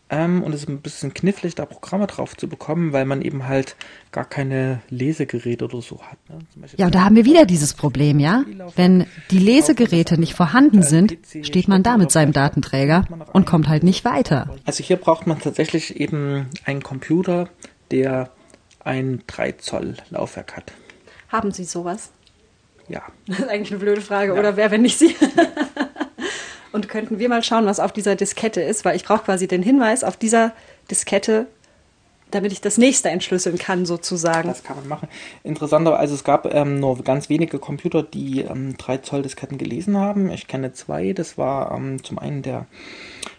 [SPEAKER 13] Ähm, und es ist ein bisschen knifflig, da Programme drauf zu bekommen, weil man eben halt gar keine Lesegeräte oder so hat. Ne?
[SPEAKER 2] Ja, und da haben wir wieder dieses Problem, ja? Wenn die Lesegeräte nicht vorhanden sind, steht man da mit seinem Datenträger und kommt halt nicht weiter.
[SPEAKER 13] Also hier braucht man tatsächlich eben einen Computer, der ein 3 Zoll Laufwerk hat.
[SPEAKER 1] Haben Sie sowas?
[SPEAKER 13] Ja.
[SPEAKER 1] Das ist eigentlich eine blöde Frage, oder wer, wenn nicht Sie? Und könnten wir mal schauen, was auf dieser Diskette ist, weil ich brauche quasi den Hinweis auf dieser Diskette, damit ich das nächste entschlüsseln kann, sozusagen.
[SPEAKER 13] Das kann man machen. Interessanter, also es gab ähm, nur ganz wenige Computer, die ähm, 3 Zoll Disketten gelesen haben. Ich kenne zwei. Das war ähm, zum einen der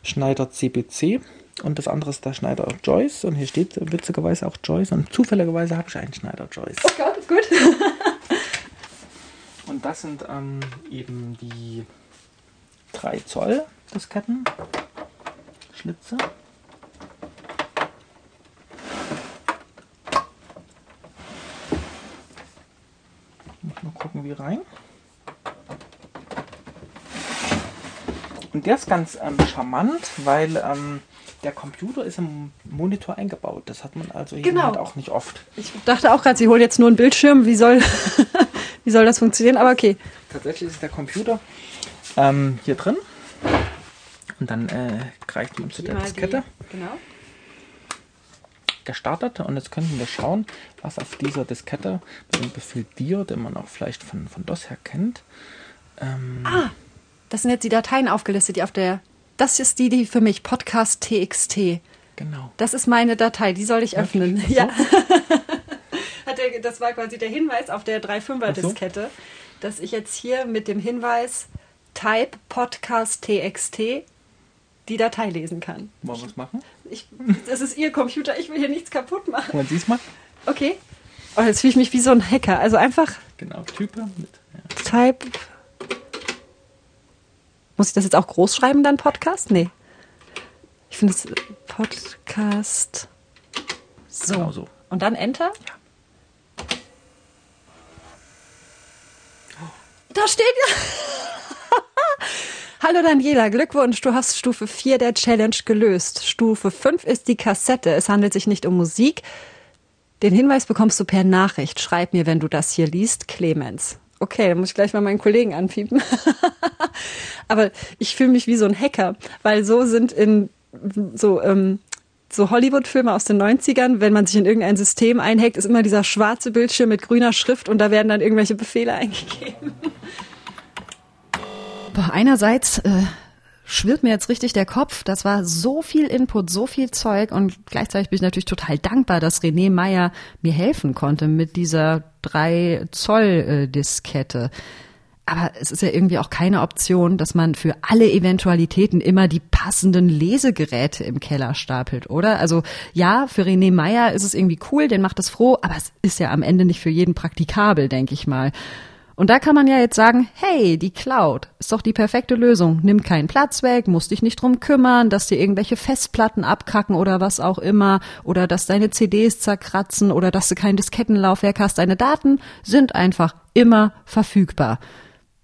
[SPEAKER 13] Schneider CBC und das andere ist der Schneider Joyce. Und hier steht witzigerweise auch Joyce. Und zufälligerweise habe ich einen Schneider Joyce.
[SPEAKER 1] Oh Gott, gut.
[SPEAKER 13] Und das sind ähm, eben die 3 Zoll Disketten. Schlitze. Muss mal gucken, wie rein. Und der ist ganz ähm, charmant, weil ähm, der Computer ist im Monitor eingebaut. Das hat man also hier
[SPEAKER 1] Genau.
[SPEAKER 13] halt auch nicht oft.
[SPEAKER 1] Ich dachte auch gerade, Sie holen jetzt nur einen Bildschirm. Wie soll, wie soll das funktionieren? Aber okay.
[SPEAKER 13] Tatsächlich ist der Computer ähm, hier drin. Und dann äh, greift man zu der
[SPEAKER 1] die-
[SPEAKER 13] Diskette.
[SPEAKER 1] Genau.
[SPEAKER 13] gestartet und jetzt könnten wir schauen, was auf dieser Diskette mit dem Befehl dir, den man auch vielleicht von, von DOS her kennt. Ähm,
[SPEAKER 1] Ah, das sind jetzt die Dateien aufgelistet, die auf der. Das ist die, die für mich Podcast TXT.
[SPEAKER 13] Genau.
[SPEAKER 1] Das ist meine Datei, die soll ich öffnen. Ja. Hat der, das war quasi der Hinweis auf der 3.5er
[SPEAKER 13] Ach so.
[SPEAKER 1] Diskette, dass ich jetzt hier mit dem Hinweis Type Podcast TXT die Datei lesen kann.
[SPEAKER 13] Wollen wir es machen?
[SPEAKER 1] Ich, das ist Ihr Computer, ich will hier nichts kaputt machen.
[SPEAKER 13] Wollen Sie es mal?
[SPEAKER 1] Okay. Oh, jetzt fühle ich mich wie so ein Hacker. Also einfach
[SPEAKER 13] Genau, Type mit.
[SPEAKER 1] Type. Muss ich das jetzt auch groß schreiben, dann Podcast? Nee. Ich finde es Podcast. So.
[SPEAKER 13] Genau so.
[SPEAKER 1] Und dann Enter? Ja. Da steht ja. Hallo Daniela, Glückwunsch, du hast Stufe 4 der Challenge gelöst. Stufe 5 ist die Kassette. Es handelt sich nicht um Musik. Den Hinweis bekommst du per Nachricht. Schreib mir, wenn du das hier liest, Clemens. Okay, dann muss ich gleich mal meinen Kollegen anpiepen. Aber ich fühle mich wie so ein Hacker, weil so sind in so ähm, so Hollywood-Filme aus den 90ern, wenn man sich in irgendein System einhackt, ist immer dieser schwarze Bildschirm mit grüner Schrift und da werden dann irgendwelche Befehle eingegeben.
[SPEAKER 2] Einerseits äh, schwirrt mir jetzt richtig der Kopf. Das war so viel Input, so viel Zeug und gleichzeitig bin ich natürlich total dankbar, dass René Meyer mir helfen konnte mit dieser 3 Zoll Diskette. Aber es ist ja irgendwie auch keine Option, dass man für alle Eventualitäten immer die passenden Lesegeräte im Keller stapelt, oder? Also ja, für René Meyer ist es irgendwie cool, den macht es froh, aber es ist ja am Ende nicht für jeden praktikabel, denke ich mal. Und da kann man ja jetzt sagen, hey, die Cloud ist doch die perfekte Lösung. Nimm keinen Platz weg, musst dich nicht drum kümmern, dass dir irgendwelche Festplatten abkacken oder was auch immer, oder dass deine CDs zerkratzen oder dass du kein Diskettenlaufwerk hast. Deine Daten sind einfach immer verfügbar.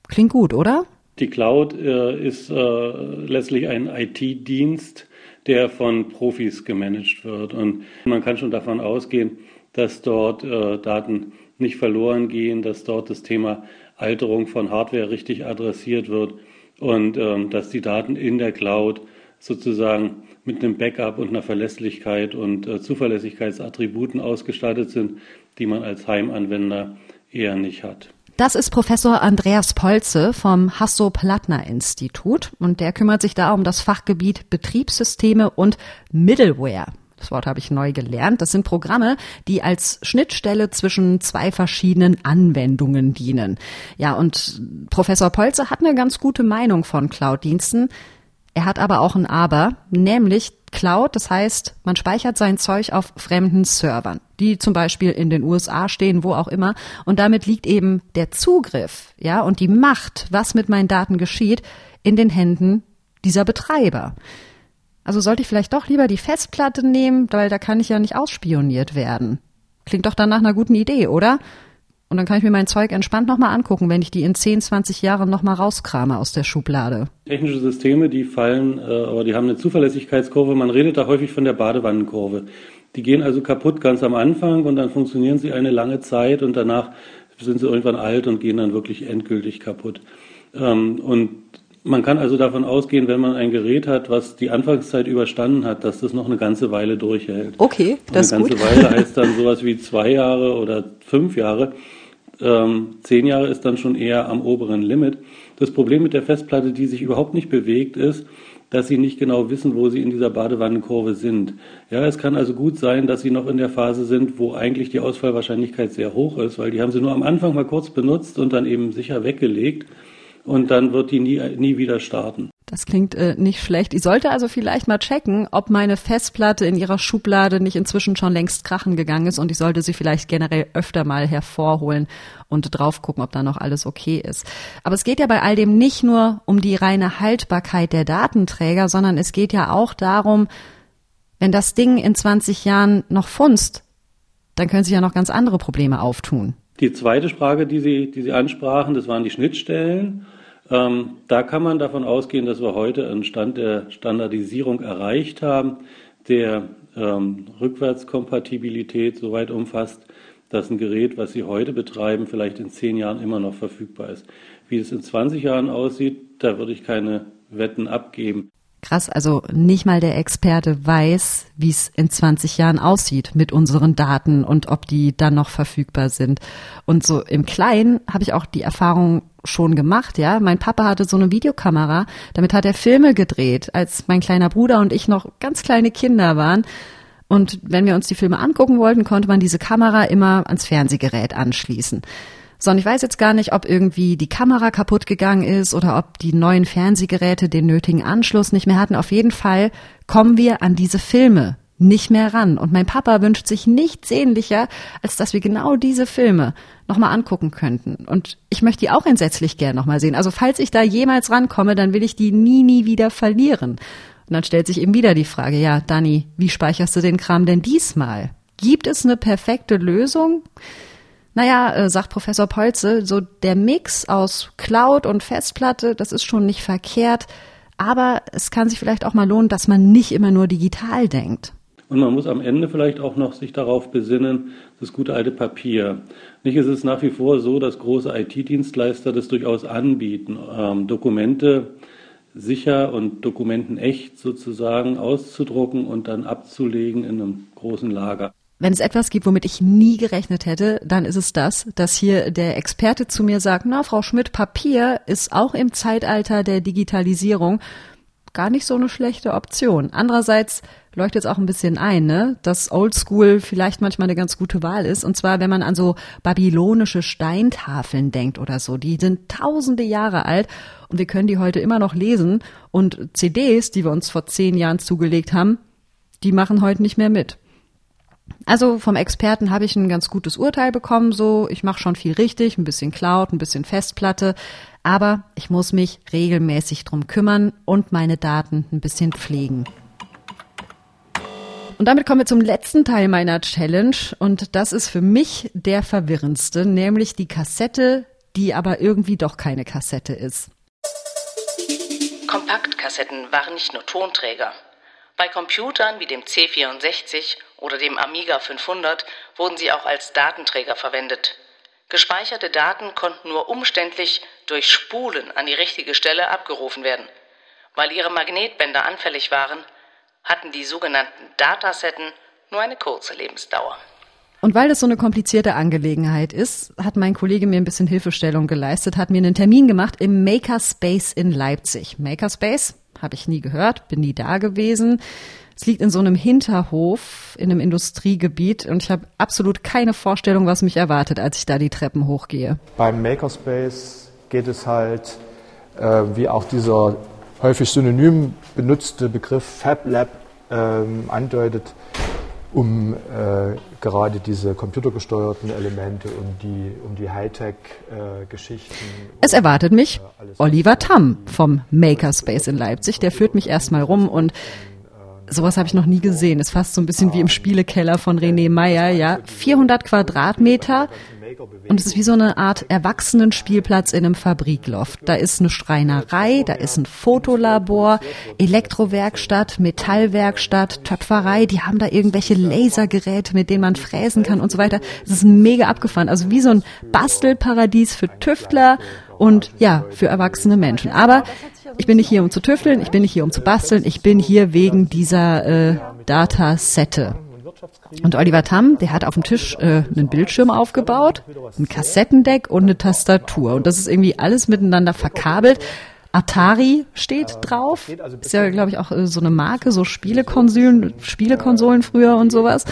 [SPEAKER 2] Klingt gut, oder?
[SPEAKER 14] Die Cloud äh, ist äh, letztlich ein IT-Dienst, der von Profis gemanagt wird. Und man kann schon davon ausgehen, dass dort äh, Daten nicht verloren gehen, dass dort das Thema Alterung von Hardware richtig adressiert wird und ähm, dass die Daten in der Cloud sozusagen mit einem Backup und einer Verlässlichkeit und äh, Zuverlässigkeitsattributen ausgestattet sind, die man als Heimanwender eher nicht hat.
[SPEAKER 2] Das ist Professor Andreas Polze vom Hasso-Plattner-Institut und der kümmert sich da um das Fachgebiet Betriebssysteme und Middleware. Das Wort habe ich neu gelernt. Das sind Programme, die als Schnittstelle zwischen zwei verschiedenen Anwendungen dienen. Ja, und Professor Polze hat eine ganz gute Meinung von Cloud-Diensten. Er hat aber auch ein Aber, nämlich Cloud, das heißt, man speichert sein Zeug auf fremden Servern, die zum Beispiel in den USA stehen, wo auch immer. Und damit liegt eben der Zugriff, ja, und die Macht, was mit meinen Daten geschieht, in den Händen dieser Betreiber. Also sollte ich vielleicht doch lieber die Festplatte nehmen, weil da kann ich ja nicht ausspioniert werden. Klingt doch dann nach einer guten Idee, oder? Und dann kann ich mir mein Zeug entspannt nochmal angucken, wenn ich die in 10, 20 Jahren nochmal rauskrame aus der Schublade.
[SPEAKER 14] Technische Systeme, die fallen, äh, aber die haben eine Zuverlässigkeitskurve. Man redet da häufig von der Badewannenkurve. Die gehen also kaputt ganz am Anfang und dann funktionieren sie eine lange Zeit und danach sind sie irgendwann alt und gehen dann wirklich endgültig kaputt. Ähm, und man kann also davon ausgehen, wenn man ein Gerät hat, was die Anfangszeit überstanden hat, dass das noch eine ganze Weile durchhält.
[SPEAKER 1] Okay, das ist
[SPEAKER 14] gut.
[SPEAKER 1] Eine
[SPEAKER 14] ganze Weile heißt dann sowas wie zwei Jahre oder fünf Jahre. Ähm, zehn Jahre ist dann schon eher am oberen Limit. Das Problem mit der Festplatte, die sich überhaupt nicht bewegt, ist, dass sie nicht genau wissen, wo sie in dieser Badewannenkurve sind. Ja, es kann also gut sein, dass sie noch in der Phase sind, wo eigentlich die Ausfallwahrscheinlichkeit sehr hoch ist, weil die haben sie nur am Anfang mal kurz benutzt und dann eben sicher weggelegt und dann wird die nie, nie wieder starten.
[SPEAKER 2] Das klingt äh, nicht schlecht. Ich sollte also vielleicht mal checken, ob meine Festplatte in ihrer Schublade nicht inzwischen schon längst krachen gegangen ist und ich sollte sie vielleicht generell öfter mal hervorholen und drauf gucken, ob da noch alles okay ist. Aber es geht ja bei all dem nicht nur um die reine Haltbarkeit der Datenträger, sondern es geht ja auch darum, wenn das Ding in 20 Jahren noch funzt, dann können sich ja noch ganz andere Probleme auftun.
[SPEAKER 14] Die zweite Frage, die Sie, die Sie ansprachen, das waren die Schnittstellen. Ähm, da kann man davon ausgehen, dass wir heute einen Stand der Standardisierung erreicht haben, der ähm, Rückwärtskompatibilität so weit umfasst, dass ein Gerät, was Sie heute betreiben, vielleicht in zehn Jahren immer noch verfügbar ist. Wie es in 20 Jahren aussieht, da würde ich keine Wetten abgeben.
[SPEAKER 2] Krass, also nicht mal der Experte weiß, wie es in 20 Jahren aussieht mit unseren Daten und ob die dann noch verfügbar sind. Und so im Kleinen habe ich auch die Erfahrung schon gemacht, ja. Mein Papa hatte so eine Videokamera, damit hat er Filme gedreht, als mein kleiner Bruder und ich noch ganz kleine Kinder waren. Und wenn wir uns die Filme angucken wollten, konnte man diese Kamera immer ans Fernsehgerät anschließen. So, und ich weiß jetzt gar nicht, ob irgendwie die Kamera kaputt gegangen ist oder ob die neuen Fernsehgeräte den nötigen Anschluss nicht mehr hatten. Auf jeden Fall kommen wir an diese Filme nicht mehr ran. Und mein Papa wünscht sich nichts sehnlicher, als dass wir genau diese Filme nochmal angucken könnten. Und ich möchte die auch entsetzlich gern nochmal sehen. Also falls ich da jemals rankomme, dann will ich die nie, nie wieder verlieren. Und dann stellt sich eben wieder die Frage, ja, Dani, wie speicherst du den Kram denn diesmal? Gibt es eine perfekte Lösung? Naja, äh, sagt Professor Polze, so der Mix aus Cloud und Festplatte, das ist schon nicht verkehrt. Aber es kann sich vielleicht auch mal lohnen, dass man nicht immer nur digital denkt.
[SPEAKER 14] Und man muss am Ende vielleicht auch noch sich darauf besinnen, das gute alte Papier. Nicht ist es nach wie vor so, dass große IT-Dienstleister das durchaus anbieten, ähm, Dokumente sicher und Dokumenten echt sozusagen auszudrucken und dann abzulegen in einem großen Lager.
[SPEAKER 2] Wenn es etwas gibt, womit ich nie gerechnet hätte, dann ist es das, dass hier der Experte zu mir sagt, na, Frau Schmidt, Papier ist auch im Zeitalter der Digitalisierung gar nicht so eine schlechte Option. Andererseits leuchtet es auch ein bisschen ein, ne? dass Oldschool vielleicht manchmal eine ganz gute Wahl ist. Und zwar, wenn man an so babylonische Steintafeln denkt oder so. Die sind tausende Jahre alt und wir können die heute immer noch lesen. Und CDs, die wir uns vor zehn Jahren zugelegt haben, die machen heute nicht mehr mit. Also vom Experten habe ich ein ganz gutes Urteil bekommen, so ich mache schon viel richtig, ein bisschen Cloud, ein bisschen Festplatte, aber ich muss mich regelmäßig drum kümmern und meine Daten ein bisschen pflegen. Und damit kommen wir zum letzten Teil meiner Challenge und das ist für mich der verwirrendste, nämlich die Kassette, die aber irgendwie doch keine Kassette ist.
[SPEAKER 7] Kompaktkassetten waren nicht nur Tonträger. Bei Computern wie dem C64 oder dem Amiga 500 wurden sie auch als Datenträger verwendet. Gespeicherte Daten konnten nur umständlich durch Spulen an die richtige Stelle abgerufen werden. Weil ihre Magnetbänder anfällig waren, hatten die sogenannten Datasetten nur eine kurze Lebensdauer.
[SPEAKER 2] Und weil das so eine komplizierte Angelegenheit ist, hat mein Kollege mir ein bisschen Hilfestellung geleistet, hat mir einen Termin gemacht im Makerspace in Leipzig. Makerspace habe ich nie gehört, bin nie da gewesen. Es liegt in so einem Hinterhof in einem Industriegebiet und ich habe absolut keine Vorstellung, was mich erwartet, als ich da die Treppen hochgehe.
[SPEAKER 15] Beim Makerspace geht es halt, äh, wie auch dieser häufig synonym benutzte Begriff Fab Lab ähm, andeutet, um äh, gerade diese computergesteuerten Elemente, um die, um die Hightech-Geschichten.
[SPEAKER 2] Es erwartet mich Oliver Tamm vom Makerspace in Leipzig. Der führt mich erstmal rum und sowas habe ich noch nie gesehen. Ist fast so ein bisschen wie im Spielekeller von René Meyer, ja. 400 Quadratmeter und es ist wie so eine Art Erwachsenenspielplatz in einem Fabrikloft. Da ist eine Schreinerei, da ist ein Fotolabor, Elektrowerkstatt, Metallwerkstatt, Töpferei. Die haben da irgendwelche Lasergeräte, mit denen man fräsen kann und so weiter. Es ist mega abgefahren. Also wie so ein Bastelparadies für Tüftler und ja, für erwachsene Menschen. Aber ich bin nicht hier, um zu tüfteln, ich bin nicht hier, um zu basteln, ich bin hier wegen dieser äh, Datasette. Und Oliver Tamm, der hat auf dem Tisch äh, einen Bildschirm aufgebaut, ein Kassettendeck und eine Tastatur. Und das ist irgendwie alles miteinander verkabelt. Atari steht drauf. Ist ja, glaube ich, auch äh, so eine Marke, so Spielekonsolen, Spielekonsolen früher und sowas.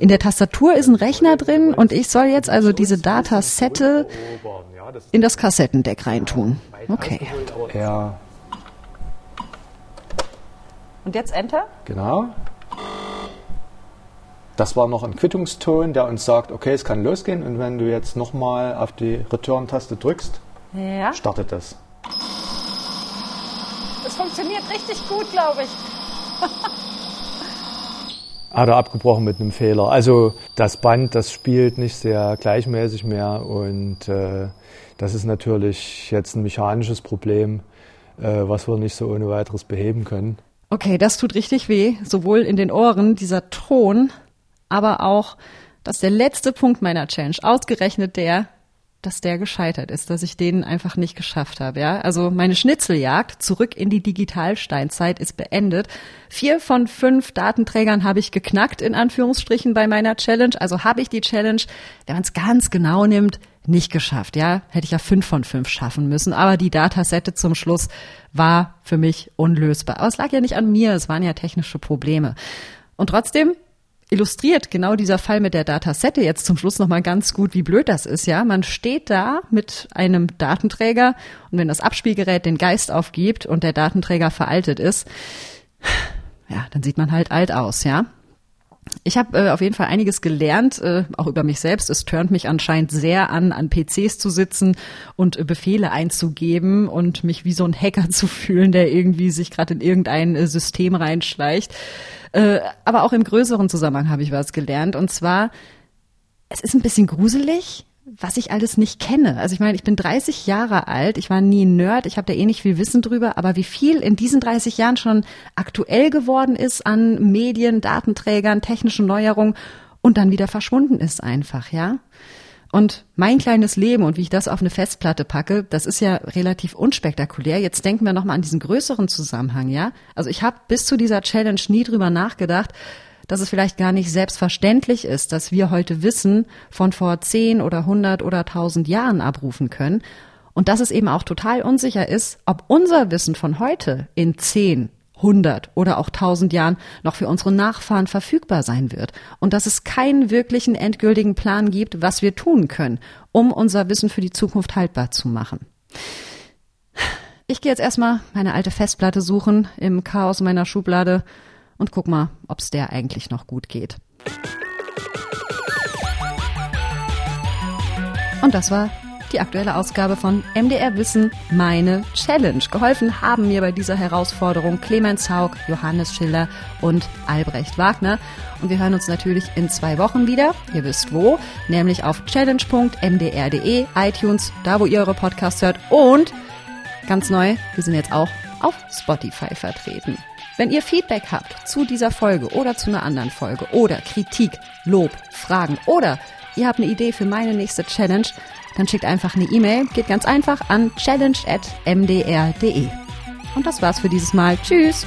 [SPEAKER 2] In der Tastatur ist ein Rechner drin und ich soll jetzt also diese Datasette in das Kassettendeck reintun. Okay.
[SPEAKER 15] Ja.
[SPEAKER 2] Und jetzt Enter?
[SPEAKER 15] Genau. Das war noch ein Quittungston, der uns sagt, okay, es kann losgehen. Und wenn du jetzt nochmal auf die Return-Taste drückst, ja. startet das.
[SPEAKER 2] Es funktioniert richtig gut, glaube ich.
[SPEAKER 15] Hat er abgebrochen mit einem Fehler. Also das Band, das spielt nicht sehr gleichmäßig mehr und äh, das ist natürlich jetzt ein mechanisches Problem, äh, was wir nicht so ohne weiteres beheben können.
[SPEAKER 2] Okay, das tut richtig weh, sowohl in den Ohren, dieser Ton, aber auch, dass der letzte Punkt meiner Challenge, ausgerechnet der, dass der gescheitert ist, dass ich den einfach nicht geschafft habe. Ja, also meine Schnitzeljagd zurück in die Digitalsteinzeit ist beendet. Vier von fünf Datenträgern habe ich geknackt in Anführungsstrichen bei meiner Challenge. Also habe ich die Challenge, wenn man es ganz genau nimmt, nicht geschafft. Ja, hätte ich ja fünf von fünf schaffen müssen. Aber die Datasette zum Schluss war für mich unlösbar. Aber es lag ja nicht an mir, es waren ja technische Probleme. Und trotzdem illustriert genau dieser Fall mit der Datasette jetzt zum Schluss nochmal ganz gut, wie blöd das ist, ja. Man steht da mit einem Datenträger und wenn das Abspielgerät den Geist aufgibt und der Datenträger veraltet ist, ja, dann sieht man halt alt aus, ja. Ich habe äh, auf jeden Fall einiges gelernt, äh, auch über mich selbst. Es turnt mich anscheinend sehr an, an PCs zu sitzen und äh, Befehle einzugeben und mich wie so ein Hacker zu fühlen, der irgendwie sich gerade in irgendein äh, System reinschleicht. Äh, aber auch im größeren Zusammenhang habe ich was gelernt. Und zwar, es ist ein bisschen gruselig, was ich alles nicht kenne. Also ich meine, ich bin 30 Jahre alt, ich war nie ein Nerd, ich habe da eh nicht viel Wissen drüber, aber wie viel in diesen 30 Jahren schon aktuell geworden ist an Medien, Datenträgern, technischen Neuerungen und dann wieder verschwunden ist einfach, ja? Und mein kleines Leben und wie ich das auf eine Festplatte packe, das ist ja relativ unspektakulär. Jetzt denken wir nochmal an diesen größeren Zusammenhang, ja? Also ich habe bis zu dieser Challenge nie drüber nachgedacht, dass es vielleicht gar nicht selbstverständlich ist, dass wir heute Wissen von vor 10 oder 100 oder 1000 Jahren abrufen können und dass es eben auch total unsicher ist, ob unser Wissen von heute in 10, 100 oder auch 1000 Jahren noch für unsere Nachfahren verfügbar sein wird und dass es keinen wirklichen endgültigen Plan gibt, was wir tun können, um unser Wissen für die Zukunft haltbar zu machen. Ich gehe jetzt erstmal meine alte Festplatte suchen im Chaos meiner Schublade und guck mal, ob es der eigentlich noch gut geht. Und das war die aktuelle Ausgabe von MDR Wissen, meine Challenge. Geholfen haben mir bei dieser Herausforderung Clemens Haug, Johannes Schiller und Albrecht Wagner. Und wir hören uns natürlich in zwei Wochen wieder. Ihr wisst wo, nämlich auf challenge.mdr.de, iTunes, da wo ihr eure Podcasts hört. Und ganz neu, wir sind jetzt auch auf Spotify vertreten. Wenn ihr Feedback habt zu dieser Folge oder zu einer anderen Folge oder Kritik, Lob, Fragen oder ihr habt eine Idee für meine nächste Challenge, dann schickt einfach eine E-Mail. Geht ganz einfach an challenge.mdr.de. Und das war's für dieses Mal. Tschüss!